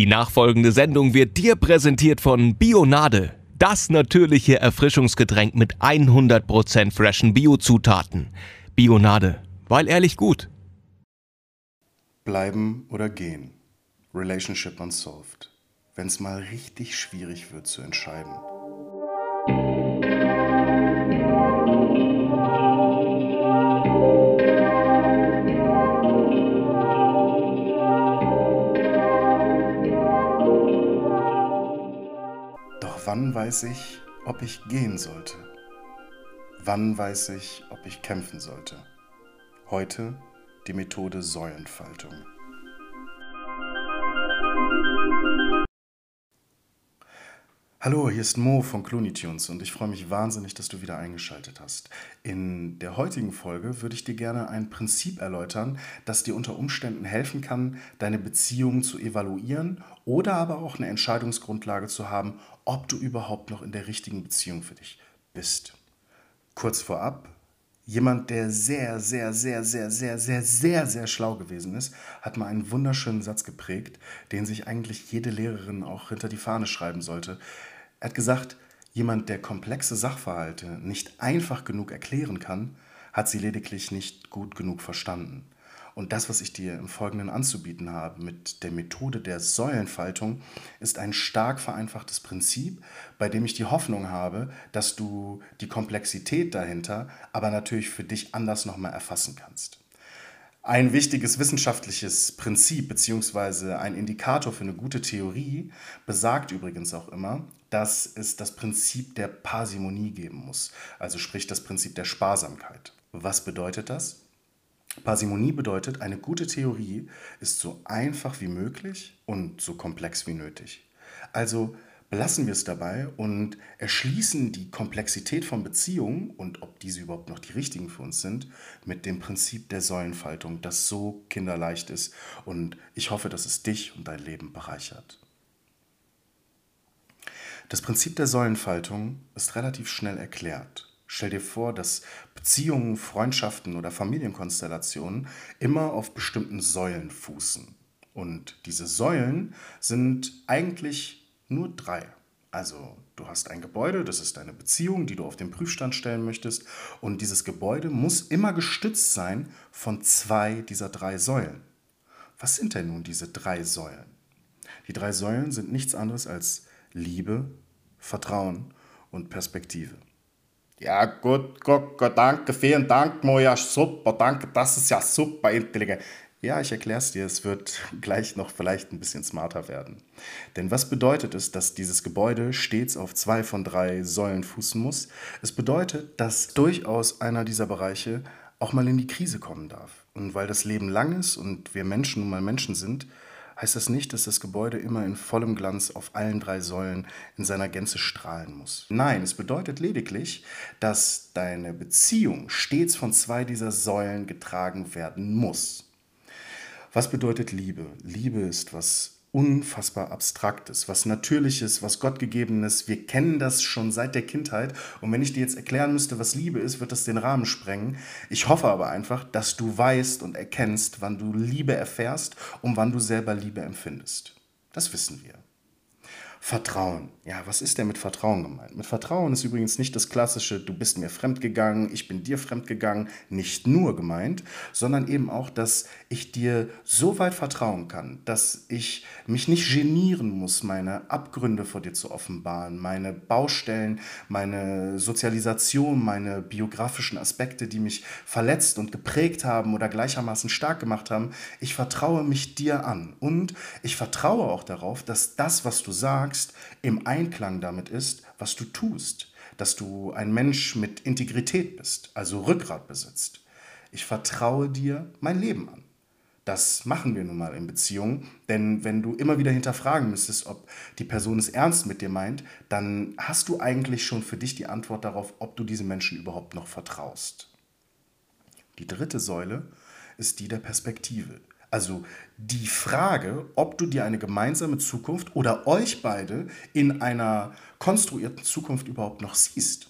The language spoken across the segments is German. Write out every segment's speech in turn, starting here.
Die nachfolgende Sendung wird dir präsentiert von Bionade, das natürliche Erfrischungsgetränk mit 100% freshen Biozutaten. Bionade, weil ehrlich gut. Bleiben oder gehen. Relationship unsolved. Wenn es mal richtig schwierig wird zu entscheiden. Wann weiß ich, ob ich gehen sollte? Wann weiß ich, ob ich kämpfen sollte? Heute die Methode Säulenfaltung. Hallo, hier ist Mo von Clooney Tunes und ich freue mich wahnsinnig, dass du wieder eingeschaltet hast. In der heutigen Folge würde ich dir gerne ein Prinzip erläutern, das dir unter Umständen helfen kann, deine Beziehung zu evaluieren oder aber auch eine Entscheidungsgrundlage zu haben, ob du überhaupt noch in der richtigen Beziehung für dich bist. Kurz vorab, jemand, der sehr, sehr, sehr, sehr, sehr, sehr, sehr, sehr schlau gewesen ist, hat mal einen wunderschönen Satz geprägt, den sich eigentlich jede Lehrerin auch hinter die Fahne schreiben sollte. Er hat gesagt, jemand, der komplexe Sachverhalte nicht einfach genug erklären kann, hat sie lediglich nicht gut genug verstanden. Und das, was ich dir im Folgenden anzubieten habe mit der Methode der Säulenfaltung, ist ein stark vereinfachtes Prinzip, bei dem ich die Hoffnung habe, dass du die Komplexität dahinter aber natürlich für dich anders nochmal erfassen kannst. Ein wichtiges wissenschaftliches Prinzip bzw. ein Indikator für eine gute Theorie besagt übrigens auch immer, dass es das Prinzip der Parsimonie geben muss, also sprich das Prinzip der Sparsamkeit. Was bedeutet das? Parsimonie bedeutet, eine gute Theorie ist so einfach wie möglich und so komplex wie nötig. Also belassen wir es dabei und erschließen die Komplexität von Beziehungen und ob diese überhaupt noch die richtigen für uns sind, mit dem Prinzip der Säulenfaltung, das so kinderleicht ist und ich hoffe, dass es dich und dein Leben bereichert. Das Prinzip der Säulenfaltung ist relativ schnell erklärt. Stell dir vor, dass Beziehungen, Freundschaften oder Familienkonstellationen immer auf bestimmten Säulen fußen. Und diese Säulen sind eigentlich nur drei. Also du hast ein Gebäude, das ist deine Beziehung, die du auf den Prüfstand stellen möchtest. Und dieses Gebäude muss immer gestützt sein von zwei dieser drei Säulen. Was sind denn nun diese drei Säulen? Die drei Säulen sind nichts anderes als Liebe, Vertrauen und Perspektive. Ja, gut, gut, gut, danke, vielen Dank, Moja, super, danke, das ist ja super intelligent. Ja, ich erkläre es dir, es wird gleich noch vielleicht ein bisschen smarter werden. Denn was bedeutet es, dass dieses Gebäude stets auf zwei von drei Säulen fußen muss? Es bedeutet, dass durchaus einer dieser Bereiche auch mal in die Krise kommen darf. Und weil das Leben lang ist und wir Menschen nun mal Menschen sind, heißt das nicht, dass das Gebäude immer in vollem Glanz auf allen drei Säulen in seiner Gänze strahlen muss. Nein, es bedeutet lediglich, dass deine Beziehung stets von zwei dieser Säulen getragen werden muss. Was bedeutet Liebe? Liebe ist was unfassbar Abstraktes, was Natürliches, was Gottgegebenes. Wir kennen das schon seit der Kindheit. Und wenn ich dir jetzt erklären müsste, was Liebe ist, wird das den Rahmen sprengen. Ich hoffe aber einfach, dass du weißt und erkennst, wann du Liebe erfährst und wann du selber Liebe empfindest. Das wissen wir. Vertrauen. Ja, was ist denn mit Vertrauen gemeint? Mit Vertrauen ist übrigens nicht das klassische, du bist mir fremdgegangen, ich bin dir fremdgegangen, nicht nur gemeint, sondern eben auch, dass ich dir so weit vertrauen kann, dass ich mich nicht genieren muss, meine Abgründe vor dir zu offenbaren, meine Baustellen, meine Sozialisation, meine biografischen Aspekte, die mich verletzt und geprägt haben oder gleichermaßen stark gemacht haben. Ich vertraue mich dir an und ich vertraue auch darauf, dass das, was du sagst, sagst, im Einklang damit ist, was du tust, dass du ein Mensch mit Integrität bist, also Rückgrat besitzt. Ich vertraue dir mein Leben an. Das machen wir nun mal in Beziehungen, denn wenn du immer wieder hinterfragen müsstest, ob die Person es ernst mit dir meint, dann hast du eigentlich schon für dich die Antwort darauf, ob du diesem Menschen überhaupt noch vertraust. Die dritte Säule ist die der Perspektive. Also die Frage, ob du dir eine gemeinsame Zukunft oder euch beide in einer konstruierten Zukunft überhaupt noch siehst.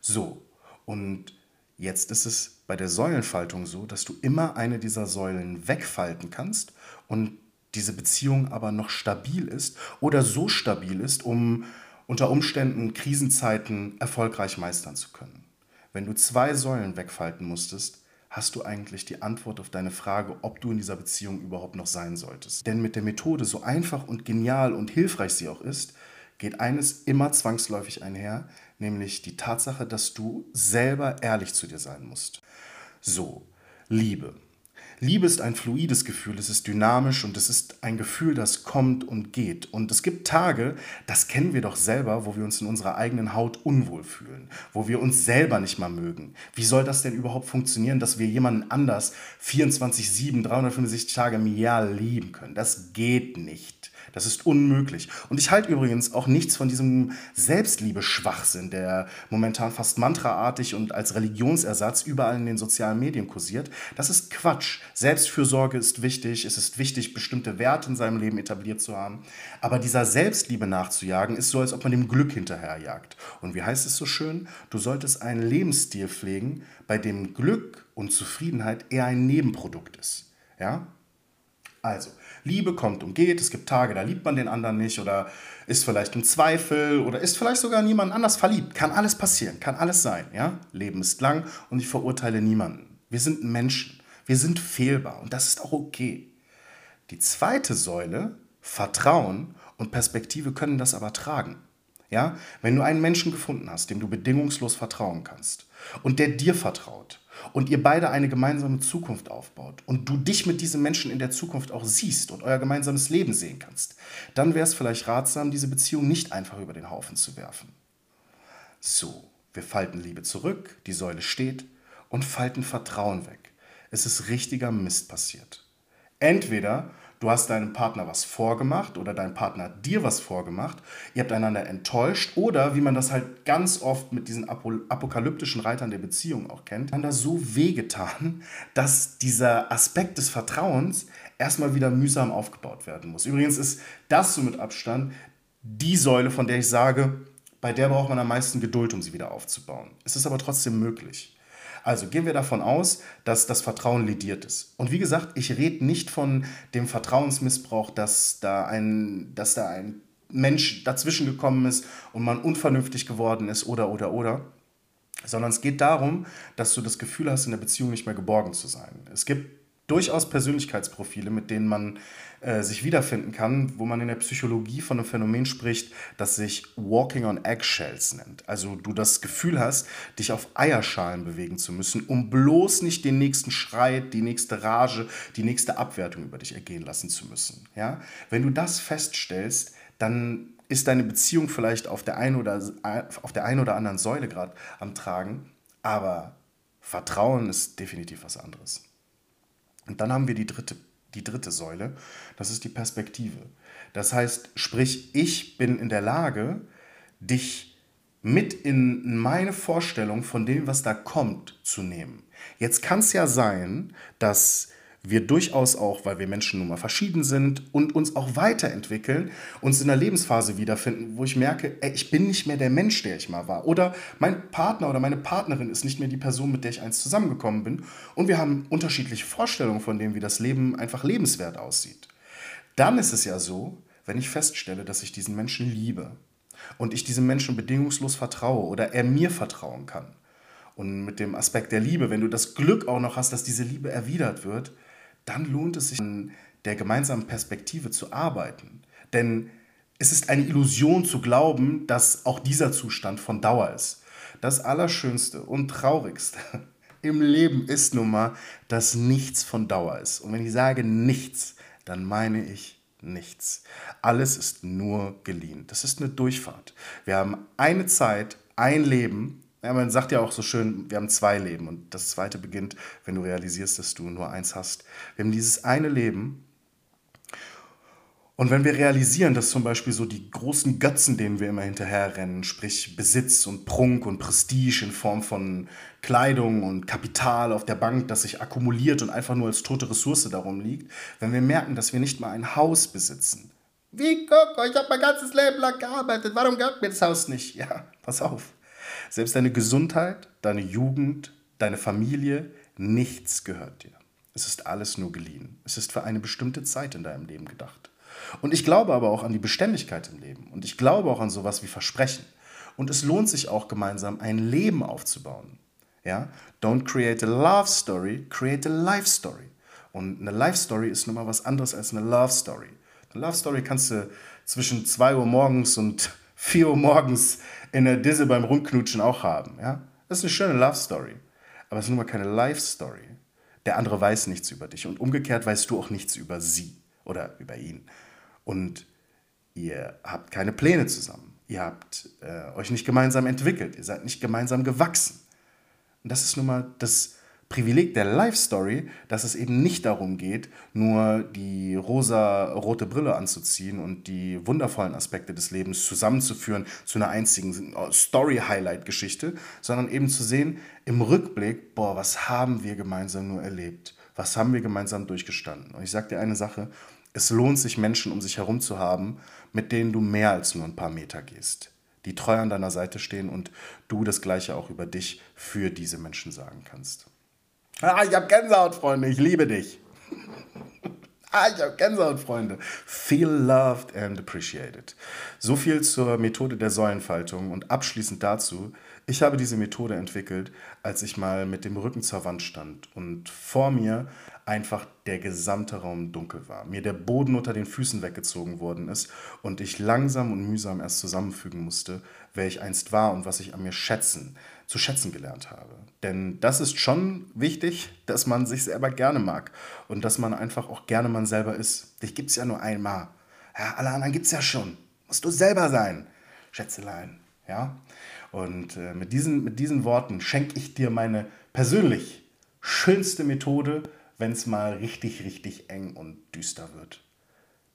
So, und jetzt ist es bei der Säulenfaltung so, dass du immer eine dieser Säulen wegfalten kannst und diese Beziehung aber noch stabil ist oder so stabil ist, um unter Umständen Krisenzeiten erfolgreich meistern zu können. Wenn du zwei Säulen wegfalten musstest, hast du eigentlich die Antwort auf deine Frage, ob du in dieser Beziehung überhaupt noch sein solltest. Denn mit der Methode, so einfach und genial und hilfreich sie auch ist, geht eines immer zwangsläufig einher, nämlich die Tatsache, dass du selber ehrlich zu dir sein musst. So, Liebe. Liebe ist ein fluides Gefühl, es ist dynamisch und es ist ein Gefühl, das kommt und geht. Und es gibt Tage, das kennen wir doch selber, wo wir uns in unserer eigenen Haut unwohl fühlen, wo wir uns selber nicht mal mögen. Wie soll das denn überhaupt funktionieren, dass wir jemanden anders 24-7, 365 Tage im Jahr lieben können? Das geht nicht. Das ist unmöglich. Und ich halte übrigens auch nichts von diesem Selbstliebe-Schwachsinn, der momentan fast mantraartig und als Religionsersatz überall in den sozialen Medien kursiert. Das ist Quatsch. Selbstfürsorge ist wichtig. Es ist wichtig, bestimmte Werte in seinem Leben etabliert zu haben. Aber dieser Selbstliebe nachzujagen, ist so, als ob man dem Glück hinterherjagt. Und wie heißt es so schön? Du solltest einen Lebensstil pflegen, bei dem Glück und Zufriedenheit eher ein Nebenprodukt ist. Ja? Also, Liebe kommt und geht. Es gibt Tage, da liebt man den anderen nicht oder ist vielleicht im Zweifel oder ist vielleicht sogar niemand anders verliebt. Kann alles passieren, kann alles sein. Ja? Leben ist lang und ich verurteile niemanden. Wir sind Menschen. Wir sind fehlbar und das ist auch okay. Die zweite Säule, Vertrauen und Perspektive können das aber tragen. Ja? Wenn du einen Menschen gefunden hast, dem du bedingungslos vertrauen kannst und der dir vertraut und ihr beide eine gemeinsame Zukunft aufbaut und du dich mit diesem Menschen in der Zukunft auch siehst und euer gemeinsames Leben sehen kannst, dann wäre es vielleicht ratsam, diese Beziehung nicht einfach über den Haufen zu werfen. So, wir falten Liebe zurück, die Säule steht und falten Vertrauen weg. Es ist richtiger Mist passiert. Entweder du hast deinem Partner was vorgemacht oder dein Partner hat dir was vorgemacht, ihr habt einander enttäuscht oder wie man das halt ganz oft mit diesen apokalyptischen Reitern der Beziehung auch kennt, einander so wehgetan, dass dieser Aspekt des Vertrauens erstmal wieder mühsam aufgebaut werden muss. Übrigens ist das so mit Abstand die Säule, von der ich sage, bei der braucht man am meisten Geduld, um sie wieder aufzubauen. Es ist aber trotzdem möglich. Also gehen wir davon aus, dass das Vertrauen lediert ist. Und wie gesagt, ich rede nicht von dem Vertrauensmissbrauch, dass da ein, dass da ein Mensch dazwischen gekommen ist und man unvernünftig geworden ist oder oder oder. Sondern es geht darum, dass du das Gefühl hast, in der Beziehung nicht mehr geborgen zu sein. Es gibt durchaus Persönlichkeitsprofile, mit denen man äh, sich wiederfinden kann, wo man in der Psychologie von einem Phänomen spricht, das sich Walking on Eggshells nennt. Also du das Gefühl hast, dich auf Eierschalen bewegen zu müssen, um bloß nicht den nächsten Schreit, die nächste Rage, die nächste Abwertung über dich ergehen lassen zu müssen. Ja? Wenn du das feststellst, dann ist deine Beziehung vielleicht auf der einen oder, auf der einen oder anderen Säule gerade am Tragen, aber Vertrauen ist definitiv was anderes. Und dann haben wir die dritte, die dritte Säule, das ist die Perspektive. Das heißt, sprich, ich bin in der Lage, dich mit in meine Vorstellung von dem, was da kommt, zu nehmen. Jetzt kann es ja sein, dass wir durchaus auch, weil wir Menschen nun mal verschieden sind und uns auch weiterentwickeln, uns in einer Lebensphase wiederfinden, wo ich merke, ey, ich bin nicht mehr der Mensch, der ich mal war. Oder mein Partner oder meine Partnerin ist nicht mehr die Person, mit der ich einst zusammengekommen bin. Und wir haben unterschiedliche Vorstellungen von dem, wie das Leben einfach lebenswert aussieht. Dann ist es ja so, wenn ich feststelle, dass ich diesen Menschen liebe und ich diesem Menschen bedingungslos vertraue oder er mir vertrauen kann. Und mit dem Aspekt der Liebe, wenn du das Glück auch noch hast, dass diese Liebe erwidert wird, dann lohnt es sich, an der gemeinsamen Perspektive zu arbeiten. Denn es ist eine Illusion zu glauben, dass auch dieser Zustand von Dauer ist. Das Allerschönste und Traurigste im Leben ist nun mal, dass nichts von Dauer ist. Und wenn ich sage nichts, dann meine ich nichts. Alles ist nur geliehen. Das ist eine Durchfahrt. Wir haben eine Zeit, ein Leben ja, man sagt ja auch so schön, wir haben zwei Leben und das zweite beginnt, wenn du realisierst, dass du nur eins hast. Wir haben dieses eine Leben und wenn wir realisieren, dass zum Beispiel so die großen Götzen, denen wir immer hinterherrennen, sprich Besitz und Prunk und Prestige in Form von Kleidung und Kapital auf der Bank, das sich akkumuliert und einfach nur als tote Ressource darum liegt, wenn wir merken, dass wir nicht mal ein Haus besitzen. Wie, Coco, ich habe mein ganzes Leben lang gearbeitet, warum gehört mir das Haus nicht? Ja, pass auf. Selbst deine Gesundheit, deine Jugend, deine Familie, nichts gehört dir. Es ist alles nur geliehen. Es ist für eine bestimmte Zeit in deinem Leben gedacht. Und ich glaube aber auch an die Beständigkeit im Leben. Und ich glaube auch an sowas wie Versprechen. Und es lohnt sich auch gemeinsam ein Leben aufzubauen. Ja? Don't create a love story, create a life story. Und eine Life Story ist nun mal was anderes als eine Love Story. Eine Love Story kannst du zwischen 2 Uhr morgens und 4 Uhr morgens in der Disse beim Rumknutschen auch haben. Ja? Das ist eine schöne Love Story. Aber es ist nun mal keine Life Story. Der andere weiß nichts über dich und umgekehrt weißt du auch nichts über sie oder über ihn. Und ihr habt keine Pläne zusammen. Ihr habt äh, euch nicht gemeinsam entwickelt. Ihr seid nicht gemeinsam gewachsen. Und das ist nun mal das Privileg der Life Story, dass es eben nicht darum geht, nur die rosa-rote Brille anzuziehen und die wundervollen Aspekte des Lebens zusammenzuführen zu einer einzigen äh, Story-Highlight-Geschichte, sondern eben zu sehen im Rückblick, boah, was haben wir gemeinsam nur erlebt? Was haben wir gemeinsam durchgestanden? Und ich sage dir eine Sache, es lohnt sich, Menschen um sich herum zu haben, mit denen du mehr als nur ein paar Meter gehst, die treu an deiner Seite stehen und du das Gleiche auch über dich für diese Menschen sagen kannst. Ah, ich habe Gänsehaut, Freunde. Ich liebe dich. ah, ich habe Gänsehaut, Freunde. Feel loved and appreciated. So viel zur Methode der Säulenfaltung und abschließend dazu. Ich habe diese Methode entwickelt, als ich mal mit dem Rücken zur Wand stand und vor mir einfach der gesamte Raum dunkel war, mir der Boden unter den Füßen weggezogen worden ist und ich langsam und mühsam erst zusammenfügen musste, wer ich einst war und was ich an mir schätzen, zu schätzen gelernt habe. Denn das ist schon wichtig, dass man sich selber gerne mag und dass man einfach auch gerne man selber ist. Dich gibt es ja nur einmal. Ja, alle anderen gibt es ja schon. Musst du selber sein, Schätzelein. Ja? Und äh, mit, diesen, mit diesen Worten schenke ich dir meine persönlich schönste Methode, wenn es mal richtig, richtig eng und düster wird.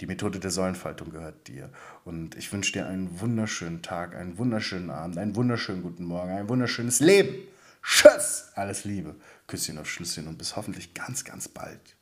Die Methode der Säulenfaltung gehört dir. Und ich wünsche dir einen wunderschönen Tag, einen wunderschönen Abend, einen wunderschönen guten Morgen, ein wunderschönes Leben. Tschüss! Alles Liebe. Küsschen auf Schlüsschen und bis hoffentlich ganz, ganz bald.